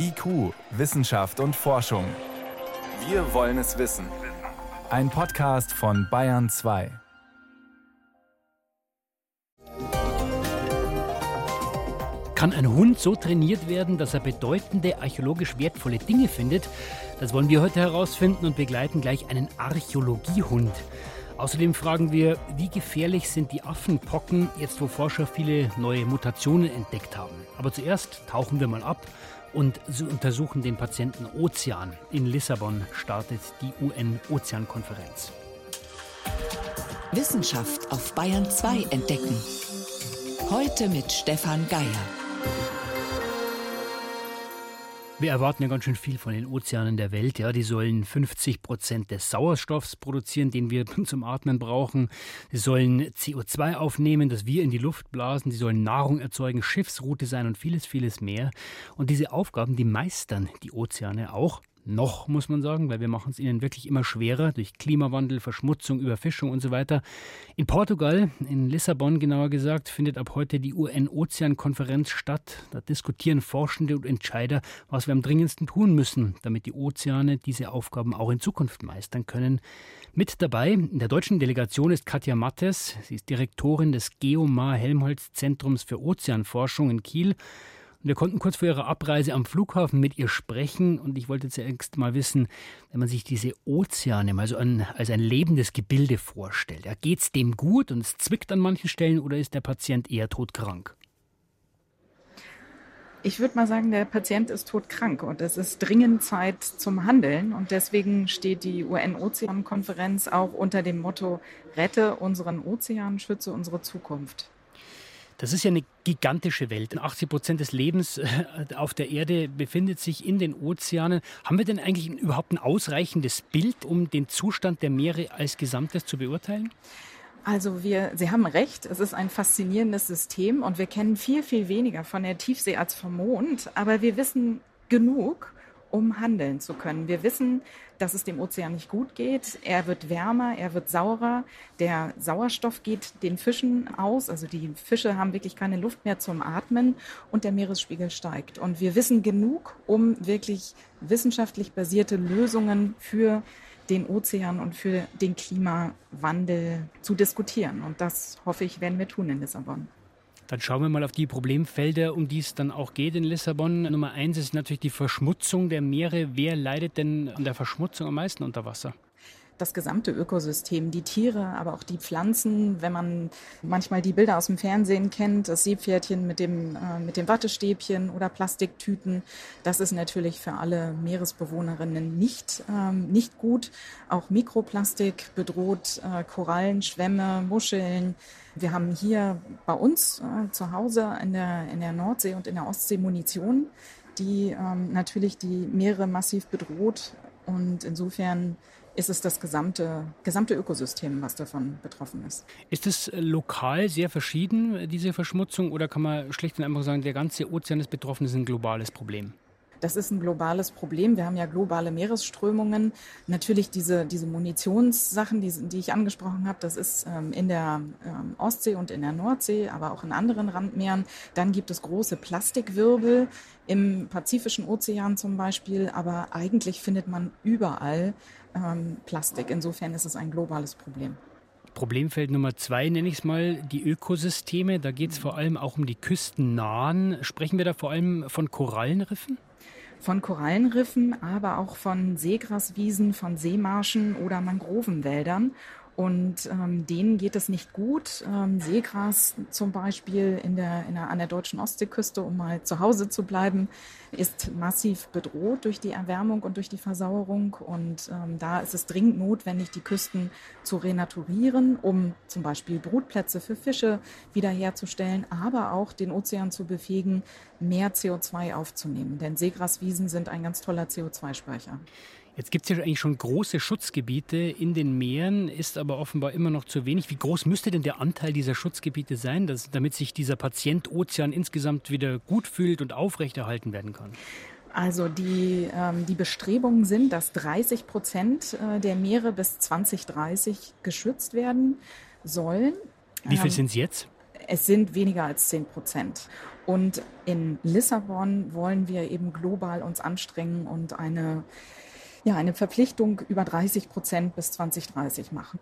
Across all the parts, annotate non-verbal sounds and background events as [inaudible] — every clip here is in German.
IQ, Wissenschaft und Forschung. Wir wollen es wissen. Ein Podcast von Bayern 2. Kann ein Hund so trainiert werden, dass er bedeutende, archäologisch wertvolle Dinge findet? Das wollen wir heute herausfinden und begleiten gleich einen Archäologiehund. Außerdem fragen wir, wie gefährlich sind die Affenpocken, jetzt wo Forscher viele neue Mutationen entdeckt haben. Aber zuerst tauchen wir mal ab und untersuchen den Patienten Ozean. In Lissabon startet die UN-Ozeankonferenz. Wissenschaft auf Bayern 2 entdecken. Heute mit Stefan Geier. Wir erwarten ja ganz schön viel von den Ozeanen der Welt. Ja, die sollen 50 Prozent des Sauerstoffs produzieren, den wir [laughs] zum Atmen brauchen. Sie sollen CO2 aufnehmen, das wir in die Luft blasen. Sie sollen Nahrung erzeugen, Schiffsroute sein und vieles, vieles mehr. Und diese Aufgaben, die meistern die Ozeane auch noch, muss man sagen, weil wir machen es ihnen wirklich immer schwerer durch Klimawandel, Verschmutzung, Überfischung und so weiter. In Portugal, in Lissabon genauer gesagt, findet ab heute die UN-Ozeankonferenz statt. Da diskutieren Forschende und Entscheider, was wir am dringendsten tun müssen, damit die Ozeane diese Aufgaben auch in Zukunft meistern können. Mit dabei in der deutschen Delegation ist Katja Mattes. Sie ist Direktorin des Geomar Helmholtz Zentrums für Ozeanforschung in Kiel. Wir konnten kurz vor ihrer Abreise am Flughafen mit ihr sprechen und ich wollte zuerst mal wissen, wenn man sich diese Ozeane mal so an, als ein lebendes Gebilde vorstellt, ja, geht es dem gut und es zwickt an manchen Stellen oder ist der Patient eher todkrank? Ich würde mal sagen, der Patient ist todkrank und es ist dringend Zeit zum Handeln. Und deswegen steht die UN-Ozean-Konferenz auch unter dem Motto Rette unseren Ozean, schütze unsere Zukunft. Das ist ja eine gigantische Welt. 80 Prozent des Lebens äh, auf der Erde befindet sich in den Ozeanen. Haben wir denn eigentlich überhaupt ein ausreichendes Bild, um den Zustand der Meere als Gesamtes zu beurteilen? Also wir, Sie haben recht, es ist ein faszinierendes System und wir kennen viel, viel weniger von der Tiefsee als vom Mond, aber wir wissen genug, um handeln zu können. Wir wissen, dass es dem Ozean nicht gut geht. Er wird wärmer, er wird saurer. Der Sauerstoff geht den Fischen aus. Also die Fische haben wirklich keine Luft mehr zum Atmen und der Meeresspiegel steigt. Und wir wissen genug, um wirklich wissenschaftlich basierte Lösungen für den Ozean und für den Klimawandel zu diskutieren. Und das hoffe ich, werden wir tun in Lissabon. Dann schauen wir mal auf die Problemfelder, um die es dann auch geht in Lissabon. Nummer eins ist natürlich die Verschmutzung der Meere. Wer leidet denn an der Verschmutzung am meisten unter Wasser? Das gesamte Ökosystem, die Tiere, aber auch die Pflanzen. Wenn man manchmal die Bilder aus dem Fernsehen kennt, das Seepferdchen mit dem, äh, mit dem Wattestäbchen oder Plastiktüten, das ist natürlich für alle Meeresbewohnerinnen nicht, ähm, nicht gut. Auch Mikroplastik bedroht äh, Korallen, Schwämme, Muscheln. Wir haben hier bei uns äh, zu Hause in der, in der Nordsee und in der Ostsee Munition, die ähm, natürlich die Meere massiv bedroht. Und insofern ist es das gesamte, gesamte Ökosystem, was davon betroffen ist. Ist es lokal sehr verschieden, diese Verschmutzung, oder kann man schlicht und einfach sagen, der ganze Ozean ist betroffen, ist ein globales Problem? Das ist ein globales Problem. Wir haben ja globale Meeresströmungen. Natürlich diese, diese Munitionssachen, die, die ich angesprochen habe, das ist ähm, in der ähm, Ostsee und in der Nordsee, aber auch in anderen Randmeeren. Dann gibt es große Plastikwirbel im Pazifischen Ozean zum Beispiel, aber eigentlich findet man überall ähm, Plastik. Insofern ist es ein globales Problem. Problemfeld Nummer zwei nenne ich es mal, die Ökosysteme. Da geht es vor allem auch um die küstennahen. Sprechen wir da vor allem von Korallenriffen? Von Korallenriffen, aber auch von Seegraswiesen, von Seemarschen oder Mangrovenwäldern. Und ähm, denen geht es nicht gut. Ähm, Seegras zum Beispiel in der, in der, an der deutschen Ostseeküste, um mal zu Hause zu bleiben, ist massiv bedroht durch die Erwärmung und durch die Versauerung. Und ähm, da ist es dringend notwendig, die Küsten zu renaturieren, um zum Beispiel Brutplätze für Fische wiederherzustellen, aber auch den Ozean zu befähigen, mehr CO2 aufzunehmen. Denn Seegraswiesen sind ein ganz toller CO2-Speicher. Jetzt gibt es ja eigentlich schon große Schutzgebiete in den Meeren, ist aber offenbar immer noch zu wenig. Wie groß müsste denn der Anteil dieser Schutzgebiete sein, dass, damit sich dieser Patient Ozean insgesamt wieder gut fühlt und aufrechterhalten werden kann? Also die, ähm, die Bestrebungen sind, dass 30 Prozent äh, der Meere bis 2030 geschützt werden sollen. Wie viel ähm, sind es jetzt? es sind weniger als 10 Prozent. Und in Lissabon wollen wir eben global uns anstrengen und eine, ja, eine Verpflichtung über 30 Prozent bis 2030 machen.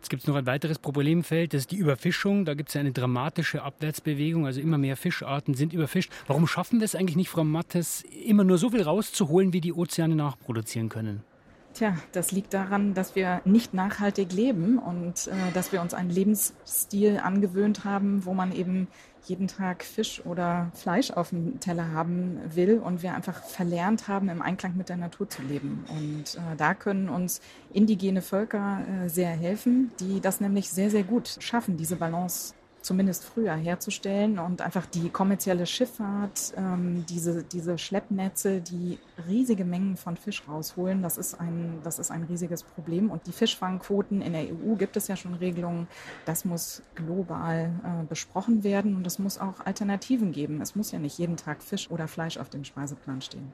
Jetzt gibt es noch ein weiteres Problemfeld, das ist die Überfischung. Da gibt es eine dramatische Abwärtsbewegung, also immer mehr Fischarten sind überfischt. Warum schaffen wir es eigentlich nicht, Frau Mattes, immer nur so viel rauszuholen, wie die Ozeane nachproduzieren können? Tja, das liegt daran, dass wir nicht nachhaltig leben und äh, dass wir uns einen Lebensstil angewöhnt haben, wo man eben jeden Tag Fisch oder Fleisch auf dem Teller haben will und wir einfach verlernt haben, im Einklang mit der Natur zu leben. Und äh, da können uns indigene Völker äh, sehr helfen, die das nämlich sehr, sehr gut schaffen, diese Balance zumindest früher herzustellen und einfach die kommerzielle Schifffahrt, ähm, diese, diese Schleppnetze, die riesige Mengen von Fisch rausholen, das ist, ein, das ist ein riesiges Problem. Und die Fischfangquoten in der EU gibt es ja schon Regelungen. Das muss global äh, besprochen werden und es muss auch Alternativen geben. Es muss ja nicht jeden Tag Fisch oder Fleisch auf dem Speiseplan stehen.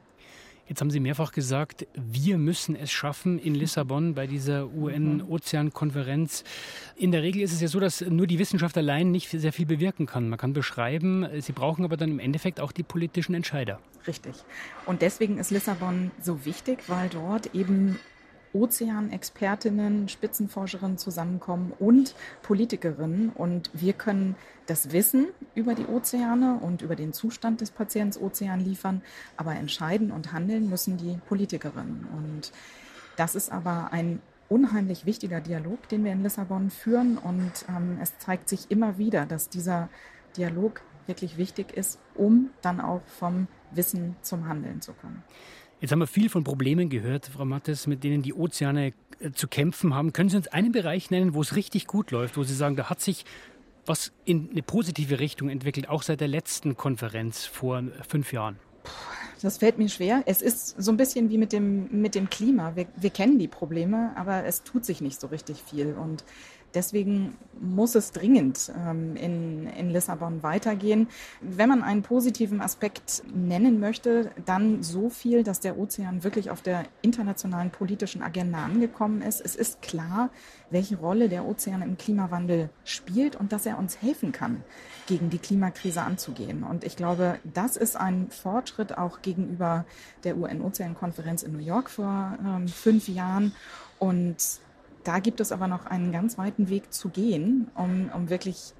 Jetzt haben Sie mehrfach gesagt, wir müssen es schaffen in Lissabon bei dieser UN-Ozeankonferenz. In der Regel ist es ja so, dass nur die Wissenschaft allein nicht sehr viel bewirken kann. Man kann beschreiben, Sie brauchen aber dann im Endeffekt auch die politischen Entscheider. Richtig. Und deswegen ist Lissabon so wichtig, weil dort eben Ozeanexpertinnen, Spitzenforscherinnen zusammenkommen und Politikerinnen. Und wir können das Wissen über die Ozeane und über den Zustand des Patients Ozean liefern, aber entscheiden und handeln müssen die Politikerinnen. Und das ist aber ein unheimlich wichtiger Dialog, den wir in Lissabon führen. Und ähm, es zeigt sich immer wieder, dass dieser Dialog wirklich wichtig ist, um dann auch vom Wissen zum Handeln zu kommen. Jetzt haben wir viel von Problemen gehört, Frau Mattes, mit denen die Ozeane äh, zu kämpfen haben. Können Sie uns einen Bereich nennen, wo es richtig gut läuft, wo Sie sagen, da hat sich was in eine positive Richtung entwickelt, auch seit der letzten Konferenz vor fünf Jahren? Das fällt mir schwer. Es ist so ein bisschen wie mit dem, mit dem Klima. Wir, wir kennen die Probleme, aber es tut sich nicht so richtig viel. Und Deswegen muss es dringend ähm, in, in Lissabon weitergehen. Wenn man einen positiven Aspekt nennen möchte, dann so viel, dass der Ozean wirklich auf der internationalen politischen Agenda angekommen ist. Es ist klar, welche Rolle der Ozean im Klimawandel spielt und dass er uns helfen kann, gegen die Klimakrise anzugehen. Und ich glaube, das ist ein Fortschritt auch gegenüber der UN-Ozeankonferenz in New York vor ähm, fünf Jahren. Und da gibt es aber noch einen ganz weiten Weg zu gehen, um, um wirklich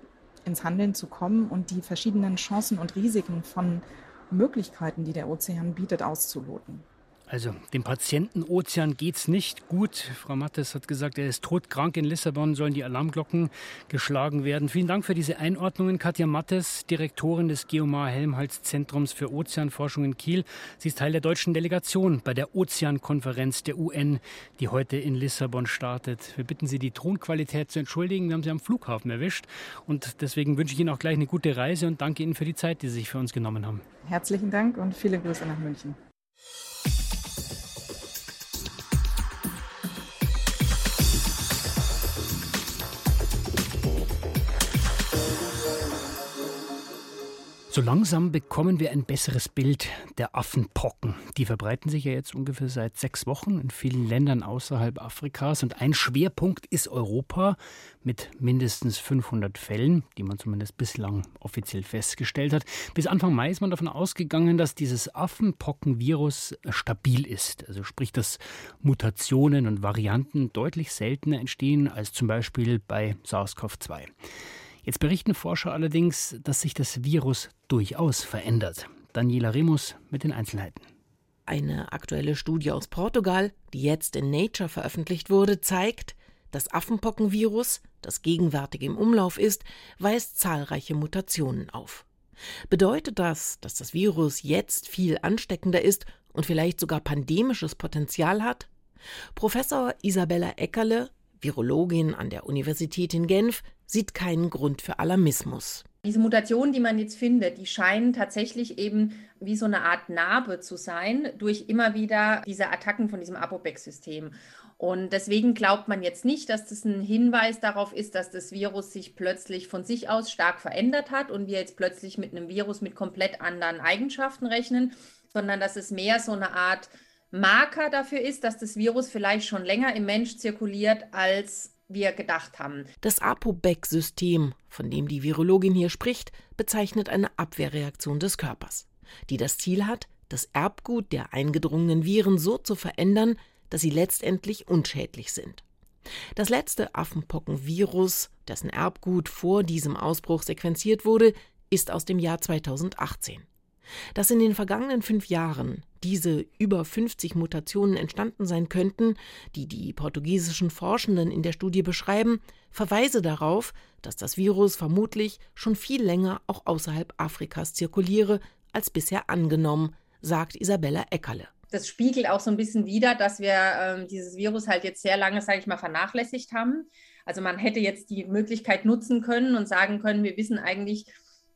ins Handeln zu kommen und die verschiedenen Chancen und Risiken von Möglichkeiten, die der Ozean bietet, auszuloten. Also dem Patienten Ozean geht's nicht gut. Frau Mattes hat gesagt, er ist todkrank in Lissabon, sollen die Alarmglocken geschlagen werden. Vielen Dank für diese Einordnungen. Katja Mattes, Direktorin des Geomar Helmholtz Zentrums für Ozeanforschung in Kiel. Sie ist Teil der deutschen Delegation bei der Ozeankonferenz der UN, die heute in Lissabon startet. Wir bitten Sie, die Tonqualität zu entschuldigen. Wir haben Sie am Flughafen erwischt und deswegen wünsche ich Ihnen auch gleich eine gute Reise und danke Ihnen für die Zeit, die Sie sich für uns genommen haben. Herzlichen Dank und viele Grüße nach München. So langsam bekommen wir ein besseres Bild der Affenpocken. Die verbreiten sich ja jetzt ungefähr seit sechs Wochen in vielen Ländern außerhalb Afrikas. Und ein Schwerpunkt ist Europa mit mindestens 500 Fällen, die man zumindest bislang offiziell festgestellt hat. Bis Anfang Mai ist man davon ausgegangen, dass dieses Affenpockenvirus stabil ist. Also sprich, dass Mutationen und Varianten deutlich seltener entstehen als zum Beispiel bei SARS-CoV-2. Jetzt berichten Forscher allerdings, dass sich das Virus durchaus verändert. Daniela Remus mit den Einzelheiten. Eine aktuelle Studie aus Portugal, die jetzt in Nature veröffentlicht wurde, zeigt, das Affenpockenvirus, das gegenwärtig im Umlauf ist, weist zahlreiche Mutationen auf. Bedeutet das, dass das Virus jetzt viel ansteckender ist und vielleicht sogar pandemisches Potenzial hat? Professor Isabella Eckerle, Virologin an der Universität in Genf, sieht keinen Grund für Alarmismus. Diese Mutationen, die man jetzt findet, die scheinen tatsächlich eben wie so eine Art Narbe zu sein durch immer wieder diese Attacken von diesem Apobex-System. Und deswegen glaubt man jetzt nicht, dass das ein Hinweis darauf ist, dass das Virus sich plötzlich von sich aus stark verändert hat und wir jetzt plötzlich mit einem Virus mit komplett anderen Eigenschaften rechnen, sondern dass es mehr so eine Art Marker dafür ist, dass das Virus vielleicht schon länger im Mensch zirkuliert, als wir gedacht haben. Das ApoBec-System, von dem die Virologin hier spricht, bezeichnet eine Abwehrreaktion des Körpers, die das Ziel hat, das Erbgut der eingedrungenen Viren so zu verändern, dass sie letztendlich unschädlich sind. Das letzte Affenpockenvirus, dessen Erbgut vor diesem Ausbruch sequenziert wurde, ist aus dem Jahr 2018. Dass in den vergangenen fünf Jahren diese über 50 Mutationen entstanden sein könnten, die die portugiesischen Forschenden in der Studie beschreiben, verweise darauf, dass das Virus vermutlich schon viel länger auch außerhalb Afrikas zirkuliere als bisher angenommen, sagt Isabella Eckerle. Das spiegelt auch so ein bisschen wider, dass wir ähm, dieses Virus halt jetzt sehr lange, sage ich mal, vernachlässigt haben. Also man hätte jetzt die Möglichkeit nutzen können und sagen können, wir wissen eigentlich,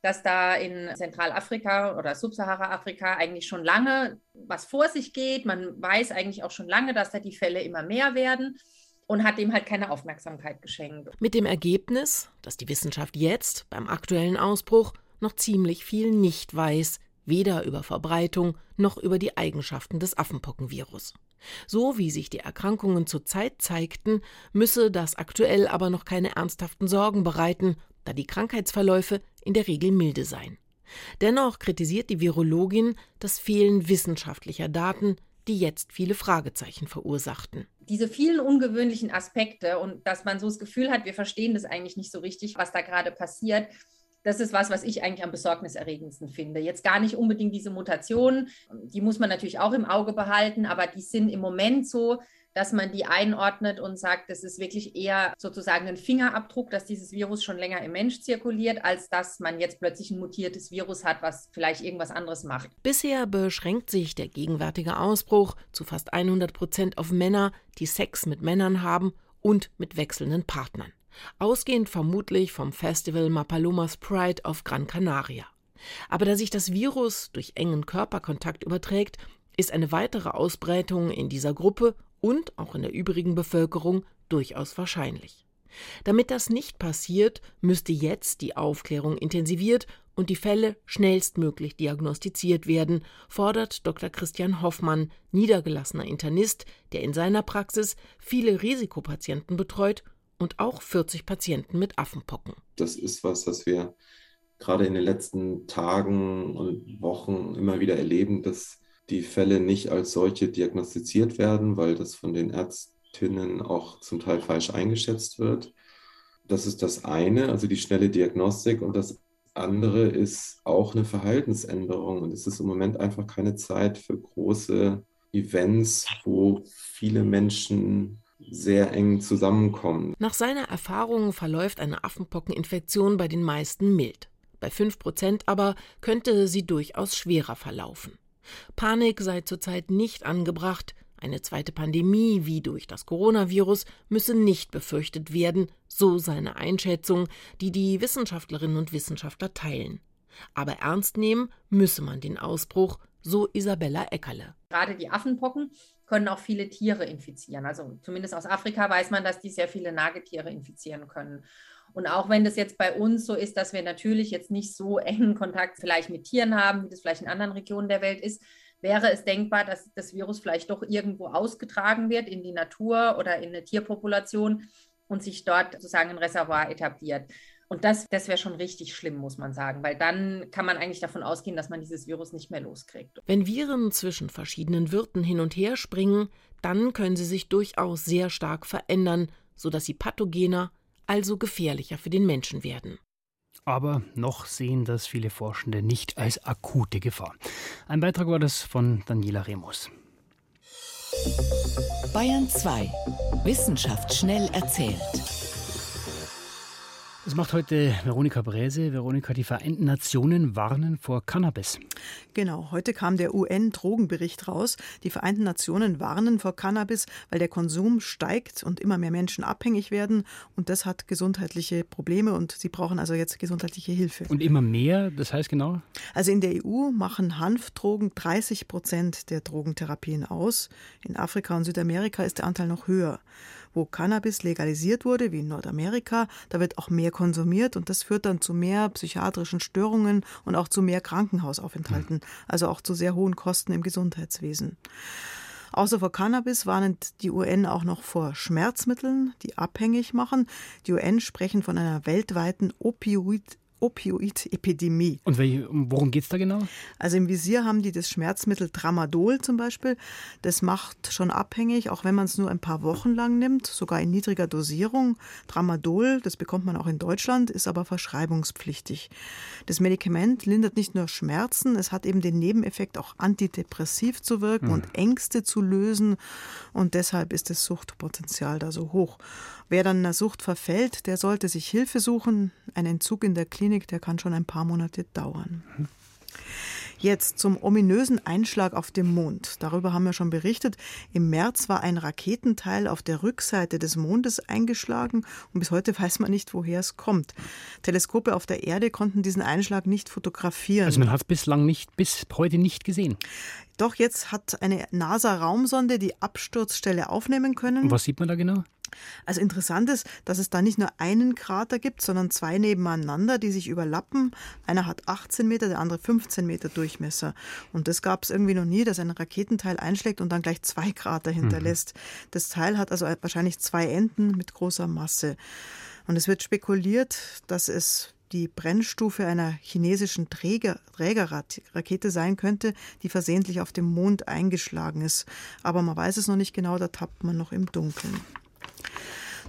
dass da in Zentralafrika oder Subsahara-Afrika eigentlich schon lange was vor sich geht. Man weiß eigentlich auch schon lange, dass da die Fälle immer mehr werden und hat dem halt keine Aufmerksamkeit geschenkt. Mit dem Ergebnis, dass die Wissenschaft jetzt beim aktuellen Ausbruch noch ziemlich viel nicht weiß, weder über Verbreitung noch über die Eigenschaften des Affenpockenvirus. So wie sich die Erkrankungen zurzeit zeigten, müsse das aktuell aber noch keine ernsthaften Sorgen bereiten, da die Krankheitsverläufe in der Regel milde seien. Dennoch kritisiert die Virologin das Fehlen wissenschaftlicher Daten, die jetzt viele Fragezeichen verursachten. Diese vielen ungewöhnlichen Aspekte und dass man so das Gefühl hat, wir verstehen das eigentlich nicht so richtig, was da gerade passiert, das ist was, was ich eigentlich am besorgniserregendsten finde. Jetzt gar nicht unbedingt diese Mutationen, die muss man natürlich auch im Auge behalten, aber die sind im Moment so, dass man die einordnet und sagt, das ist wirklich eher sozusagen ein Fingerabdruck, dass dieses Virus schon länger im Mensch zirkuliert, als dass man jetzt plötzlich ein mutiertes Virus hat, was vielleicht irgendwas anderes macht. Bisher beschränkt sich der gegenwärtige Ausbruch zu fast 100 Prozent auf Männer, die Sex mit Männern haben und mit wechselnden Partnern. Ausgehend vermutlich vom Festival Mapalomas Pride auf Gran Canaria. Aber da sich das Virus durch engen Körperkontakt überträgt, ist eine weitere Ausbreitung in dieser Gruppe und auch in der übrigen Bevölkerung durchaus wahrscheinlich. Damit das nicht passiert, müsste jetzt die Aufklärung intensiviert und die Fälle schnellstmöglich diagnostiziert werden, fordert Dr. Christian Hoffmann, niedergelassener Internist, der in seiner Praxis viele Risikopatienten betreut und auch 40 Patienten mit Affenpocken. Das ist was, was wir gerade in den letzten Tagen und Wochen immer wieder erleben, dass die Fälle nicht als solche diagnostiziert werden, weil das von den Ärztinnen auch zum Teil falsch eingeschätzt wird. Das ist das eine, also die schnelle Diagnostik. Und das andere ist auch eine Verhaltensänderung. Und es ist im Moment einfach keine Zeit für große Events, wo viele Menschen sehr eng zusammenkommen. Nach seiner Erfahrung verläuft eine Affenpockeninfektion bei den meisten mild. Bei 5% aber könnte sie durchaus schwerer verlaufen. Panik sei zurzeit nicht angebracht, eine zweite Pandemie wie durch das Coronavirus müsse nicht befürchtet werden, so seine Einschätzung, die die Wissenschaftlerinnen und Wissenschaftler teilen. Aber ernst nehmen müsse man den Ausbruch, so Isabella Eckerle. Gerade die Affenpocken können auch viele Tiere infizieren. Also zumindest aus Afrika weiß man, dass die sehr viele Nagetiere infizieren können. Und auch wenn das jetzt bei uns so ist, dass wir natürlich jetzt nicht so engen Kontakt vielleicht mit Tieren haben, wie das vielleicht in anderen Regionen der Welt ist, wäre es denkbar, dass das Virus vielleicht doch irgendwo ausgetragen wird in die Natur oder in eine Tierpopulation und sich dort sozusagen ein Reservoir etabliert. Und das, das wäre schon richtig schlimm, muss man sagen, weil dann kann man eigentlich davon ausgehen, dass man dieses Virus nicht mehr loskriegt. Wenn Viren zwischen verschiedenen Wirten hin und her springen, dann können sie sich durchaus sehr stark verändern, sodass sie pathogener, also gefährlicher für den Menschen werden. Aber noch sehen das viele Forschende nicht als akute Gefahr. Ein Beitrag war das von Daniela Remus. Bayern 2. Wissenschaft schnell erzählt. Das macht heute Veronika Bräse. Veronika, die Vereinten Nationen warnen vor Cannabis. Genau, heute kam der UN-Drogenbericht raus. Die Vereinten Nationen warnen vor Cannabis, weil der Konsum steigt und immer mehr Menschen abhängig werden. Und das hat gesundheitliche Probleme und sie brauchen also jetzt gesundheitliche Hilfe. Und immer mehr, das heißt genau? Also in der EU machen Hanfdrogen 30 Prozent der Drogentherapien aus. In Afrika und Südamerika ist der Anteil noch höher wo Cannabis legalisiert wurde, wie in Nordamerika, da wird auch mehr konsumiert und das führt dann zu mehr psychiatrischen Störungen und auch zu mehr Krankenhausaufenthalten, also auch zu sehr hohen Kosten im Gesundheitswesen. Außer vor Cannabis warnt die UN auch noch vor Schmerzmitteln, die abhängig machen. Die UN sprechen von einer weltweiten Opioid Opioid-Epidemie. Und worum geht es da genau? Also im Visier haben die das Schmerzmittel Tramadol zum Beispiel. Das macht schon abhängig, auch wenn man es nur ein paar Wochen lang nimmt, sogar in niedriger Dosierung. Tramadol, das bekommt man auch in Deutschland, ist aber verschreibungspflichtig. Das Medikament lindert nicht nur Schmerzen, es hat eben den Nebeneffekt, auch antidepressiv zu wirken mhm. und Ängste zu lösen. Und deshalb ist das Suchtpotenzial da so hoch. Wer dann einer Sucht verfällt, der sollte sich Hilfe suchen. Ein Entzug in der Klinik, der kann schon ein paar Monate dauern. Jetzt zum ominösen Einschlag auf dem Mond. Darüber haben wir schon berichtet. Im März war ein Raketenteil auf der Rückseite des Mondes eingeschlagen und bis heute weiß man nicht, woher es kommt. Teleskope auf der Erde konnten diesen Einschlag nicht fotografieren. Also man hat es bislang nicht, bis heute nicht gesehen. Doch jetzt hat eine NASA-Raumsonde die Absturzstelle aufnehmen können. Und was sieht man da genau? Also interessant ist, dass es da nicht nur einen Krater gibt, sondern zwei nebeneinander, die sich überlappen. Einer hat 18 Meter, der andere 15 Meter Durchmesser. Und das gab es irgendwie noch nie, dass ein Raketenteil einschlägt und dann gleich zwei Krater hinterlässt. Mhm. Das Teil hat also wahrscheinlich zwei Enden mit großer Masse. Und es wird spekuliert, dass es die Brennstufe einer chinesischen Träger, Trägerrakete sein könnte, die versehentlich auf dem Mond eingeschlagen ist. Aber man weiß es noch nicht genau, da tappt man noch im Dunkeln.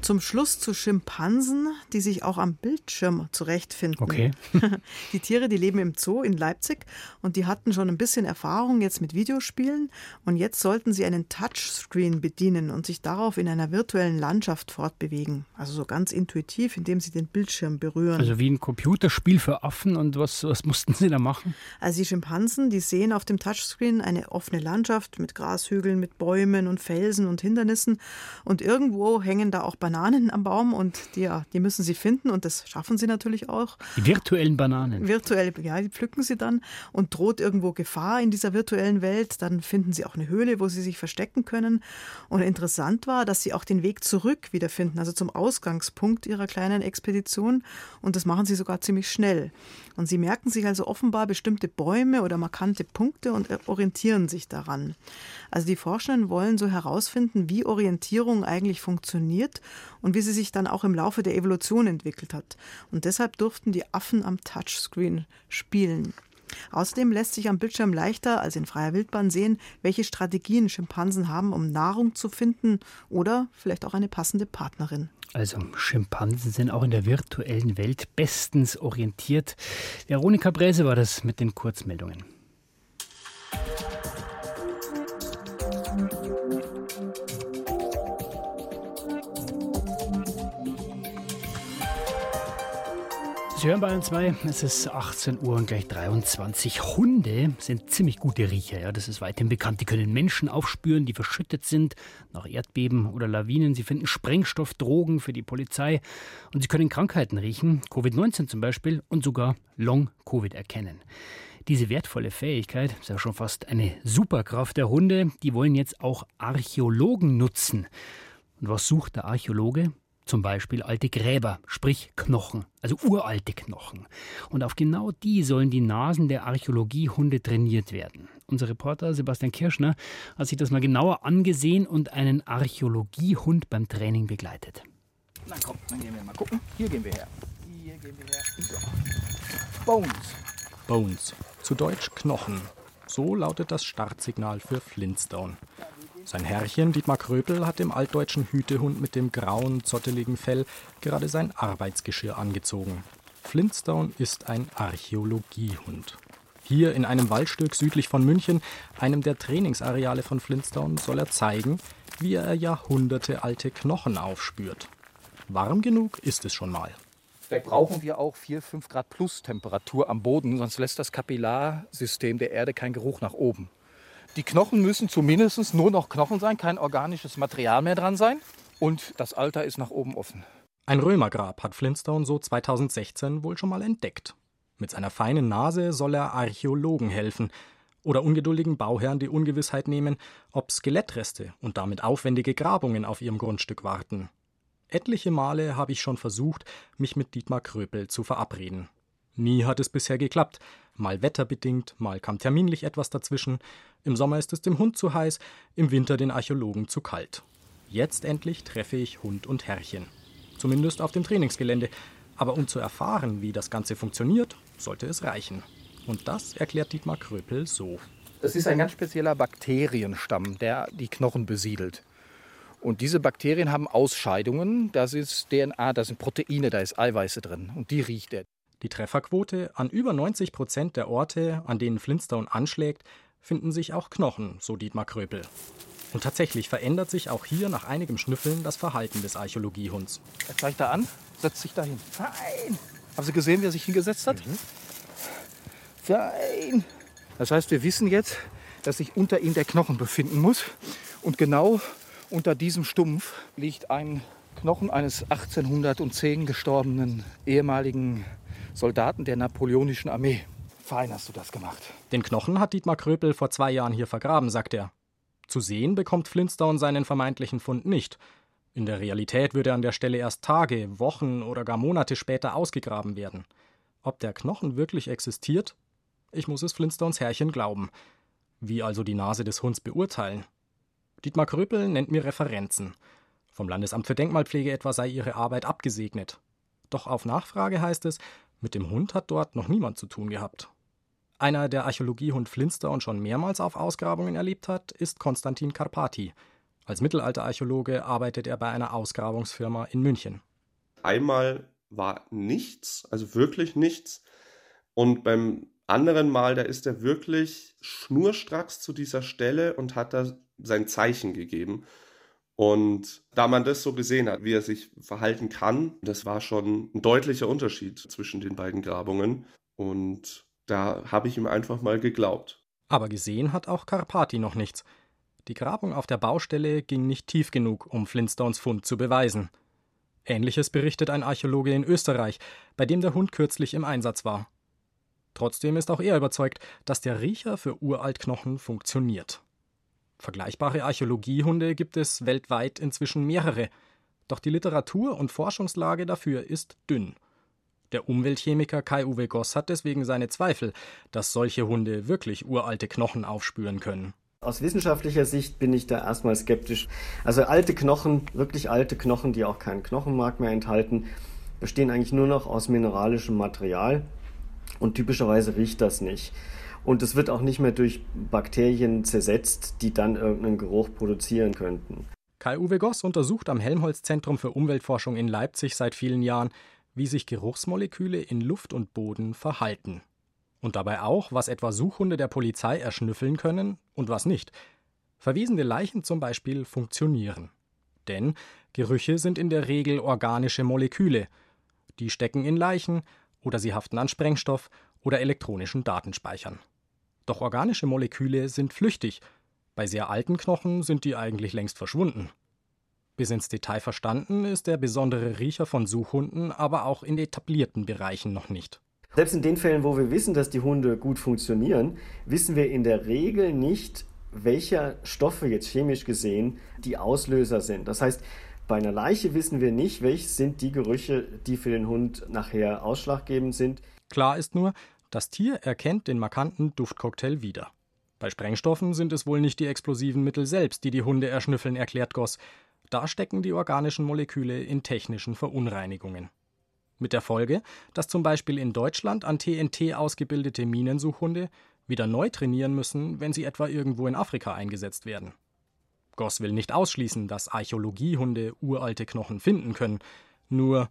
Zum Schluss zu Schimpansen, die sich auch am Bildschirm zurechtfinden. Okay. [laughs] die Tiere, die leben im Zoo in Leipzig und die hatten schon ein bisschen Erfahrung jetzt mit Videospielen und jetzt sollten sie einen Touchscreen bedienen und sich darauf in einer virtuellen Landschaft fortbewegen. Also so ganz intuitiv, indem sie den Bildschirm berühren. Also wie ein Computerspiel für Affen und was, was mussten sie da machen? Also die Schimpansen, die sehen auf dem Touchscreen eine offene Landschaft mit Grashügeln, mit Bäumen und Felsen und Hindernissen und irgendwo hängen da auch Bananen Bananen am Baum und die, ja, die müssen sie finden und das schaffen sie natürlich auch. Die virtuellen Bananen. Virtuell, ja, die pflücken sie dann und droht irgendwo Gefahr in dieser virtuellen Welt, dann finden sie auch eine Höhle, wo sie sich verstecken können. Und interessant war, dass sie auch den Weg zurück wiederfinden, also zum Ausgangspunkt ihrer kleinen Expedition und das machen sie sogar ziemlich schnell. Und sie merken sich also offenbar bestimmte Bäume oder markante Punkte und orientieren sich daran. Also die Forschenden wollen so herausfinden, wie Orientierung eigentlich funktioniert und wie sie sich dann auch im Laufe der Evolution entwickelt hat. Und deshalb durften die Affen am Touchscreen spielen. Außerdem lässt sich am Bildschirm leichter als in freier Wildbahn sehen, welche Strategien Schimpansen haben, um Nahrung zu finden oder vielleicht auch eine passende Partnerin. Also Schimpansen sind auch in der virtuellen Welt bestens orientiert. Veronika Bräse war das mit den Kurzmeldungen. Sie hören Bayern 2, es ist 18 Uhr und gleich 23. Hunde sind ziemlich gute Riecher, ja, das ist weithin bekannt. Die können Menschen aufspüren, die verschüttet sind nach Erdbeben oder Lawinen. Sie finden Sprengstoff, Drogen für die Polizei und sie können Krankheiten riechen, Covid-19 zum Beispiel und sogar Long-Covid erkennen. Diese wertvolle Fähigkeit ist ja schon fast eine Superkraft der Hunde. Die wollen jetzt auch Archäologen nutzen. Und was sucht der Archäologe? Zum Beispiel alte Gräber, sprich Knochen, also uralte Knochen. Und auf genau die sollen die Nasen der Archäologiehunde trainiert werden. Unser Reporter Sebastian Kirschner hat sich das mal genauer angesehen und einen Archäologiehund beim Training begleitet. Na komm, dann gehen wir mal gucken. Hier gehen wir her. Hier gehen wir her. So. Bones. Bones. Zu Deutsch Knochen. So lautet das Startsignal für Flintstone. Sein Herrchen Dietmar Kröpel hat dem altdeutschen Hütehund mit dem grauen, zotteligen Fell gerade sein Arbeitsgeschirr angezogen. Flintstone ist ein Archäologiehund. Hier in einem Waldstück südlich von München, einem der Trainingsareale von Flintstone, soll er zeigen, wie er jahrhundertealte Knochen aufspürt. Warm genug ist es schon mal. Vielleicht brauchen wir auch 4, 5 Grad plus Temperatur am Boden, sonst lässt das Kapillarsystem der Erde keinen Geruch nach oben. Die Knochen müssen zumindest nur noch Knochen sein, kein organisches Material mehr dran sein. Und das Alter ist nach oben offen. Ein Römergrab hat Flintstone so 2016 wohl schon mal entdeckt. Mit seiner feinen Nase soll er Archäologen helfen oder ungeduldigen Bauherren die Ungewissheit nehmen, ob Skelettreste und damit aufwendige Grabungen auf ihrem Grundstück warten. Etliche Male habe ich schon versucht, mich mit Dietmar Kröpel zu verabreden. Nie hat es bisher geklappt. Mal wetterbedingt, mal kam terminlich etwas dazwischen. Im Sommer ist es dem Hund zu heiß, im Winter den Archäologen zu kalt. Jetzt endlich treffe ich Hund und Herrchen. Zumindest auf dem Trainingsgelände. Aber um zu erfahren, wie das Ganze funktioniert, sollte es reichen. Und das erklärt Dietmar Kröpel so. Das ist ein ganz spezieller Bakterienstamm, der die Knochen besiedelt. Und diese Bakterien haben Ausscheidungen. Das ist DNA, da sind Proteine, da ist Eiweiße drin. Und die riecht er. Die Trefferquote an über 90 Prozent der Orte, an denen Flintstone anschlägt, finden sich auch Knochen, so Dietmar Kröpel. Und tatsächlich verändert sich auch hier nach einigem Schnüffeln das Verhalten des Archäologiehunds. Er zeigt da an, setzt sich dahin. Fein! Haben Sie gesehen, wie er sich hingesetzt hat? Mhm. Fein! Das heißt, wir wissen jetzt, dass sich unter ihm der Knochen befinden muss. Und genau unter diesem Stumpf liegt ein Knochen eines 1810 gestorbenen ehemaligen Soldaten der napoleonischen Armee. Fein hast du das gemacht. Den Knochen hat Dietmar Kröpel vor zwei Jahren hier vergraben, sagt er. Zu sehen bekommt Flintstone seinen vermeintlichen Fund nicht. In der Realität würde er an der Stelle erst Tage, Wochen oder gar Monate später ausgegraben werden. Ob der Knochen wirklich existiert? Ich muss es Flintstones Herrchen glauben. Wie also die Nase des Hunds beurteilen? Dietmar Kröpel nennt mir Referenzen. Vom Landesamt für Denkmalpflege etwa sei ihre Arbeit abgesegnet. Doch auf Nachfrage heißt es, mit dem Hund hat dort noch niemand zu tun gehabt. Einer, der Archäologiehund Flintstone schon mehrmals auf Ausgrabungen erlebt hat, ist Konstantin Karpati. Als Mittelalterarchäologe arbeitet er bei einer Ausgrabungsfirma in München. Einmal war nichts, also wirklich nichts. Und beim anderen Mal, da ist er wirklich schnurstracks zu dieser Stelle und hat da sein Zeichen gegeben. Und da man das so gesehen hat, wie er sich verhalten kann, das war schon ein deutlicher Unterschied zwischen den beiden Grabungen. Und da habe ich ihm einfach mal geglaubt. Aber gesehen hat auch Karpati noch nichts. Die Grabung auf der Baustelle ging nicht tief genug, um Flintstones Fund zu beweisen. Ähnliches berichtet ein Archäologe in Österreich, bei dem der Hund kürzlich im Einsatz war. Trotzdem ist auch er überzeugt, dass der Riecher für Uraltknochen funktioniert. Vergleichbare Archäologiehunde gibt es weltweit inzwischen mehrere, doch die Literatur und Forschungslage dafür ist dünn. Der Umweltchemiker Kai-Uwe Goss hat deswegen seine Zweifel, dass solche Hunde wirklich uralte Knochen aufspüren können. Aus wissenschaftlicher Sicht bin ich da erstmal skeptisch. Also alte Knochen, wirklich alte Knochen, die auch keinen Knochenmark mehr enthalten, bestehen eigentlich nur noch aus mineralischem Material und typischerweise riecht das nicht. Und es wird auch nicht mehr durch Bakterien zersetzt, die dann irgendeinen Geruch produzieren könnten. Kai-Uwe Goss untersucht am Helmholtz-Zentrum für Umweltforschung in Leipzig seit vielen Jahren, wie sich Geruchsmoleküle in Luft und Boden verhalten. Und dabei auch, was etwa Suchhunde der Polizei erschnüffeln können und was nicht. Verwesende Leichen zum Beispiel funktionieren. Denn Gerüche sind in der Regel organische Moleküle. Die stecken in Leichen oder sie haften an Sprengstoff oder elektronischen Datenspeichern. Doch organische Moleküle sind flüchtig. Bei sehr alten Knochen sind die eigentlich längst verschwunden. Bis ins Detail verstanden ist der besondere Riecher von Suchhunden aber auch in etablierten Bereichen noch nicht. Selbst in den Fällen, wo wir wissen, dass die Hunde gut funktionieren, wissen wir in der Regel nicht, welche Stoffe jetzt chemisch gesehen die Auslöser sind. Das heißt, bei einer Leiche wissen wir nicht, welche sind die Gerüche, die für den Hund nachher ausschlaggebend sind. Klar ist nur, das Tier erkennt den markanten Duftcocktail wieder. Bei Sprengstoffen sind es wohl nicht die explosiven Mittel selbst, die die Hunde erschnüffeln, erklärt Goss. Da stecken die organischen Moleküle in technischen Verunreinigungen. Mit der Folge, dass zum Beispiel in Deutschland an TNT ausgebildete Minensuchhunde wieder neu trainieren müssen, wenn sie etwa irgendwo in Afrika eingesetzt werden. Goss will nicht ausschließen, dass Archäologiehunde uralte Knochen finden können, nur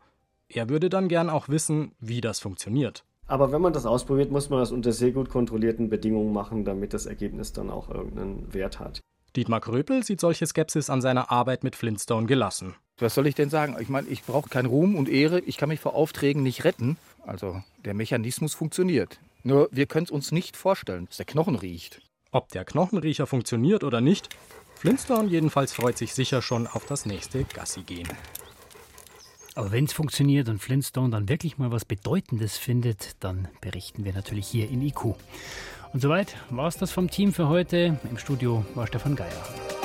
er würde dann gern auch wissen, wie das funktioniert. Aber wenn man das ausprobiert, muss man das unter sehr gut kontrollierten Bedingungen machen, damit das Ergebnis dann auch irgendeinen Wert hat. Dietmar Kröpel sieht solche Skepsis an seiner Arbeit mit Flintstone gelassen. Was soll ich denn sagen? Ich meine, ich brauche keinen Ruhm und Ehre, ich kann mich vor Aufträgen nicht retten. Also der Mechanismus funktioniert. Nur wir können es uns nicht vorstellen, dass der Knochen riecht. Ob der Knochenriecher funktioniert oder nicht, Flintstone jedenfalls freut sich sicher schon auf das nächste Gassi-Gehen. Aber wenn es funktioniert und Flintstone dann wirklich mal was Bedeutendes findet, dann berichten wir natürlich hier in IQ. Und soweit war es das vom Team für heute. Im Studio war Stefan Geier.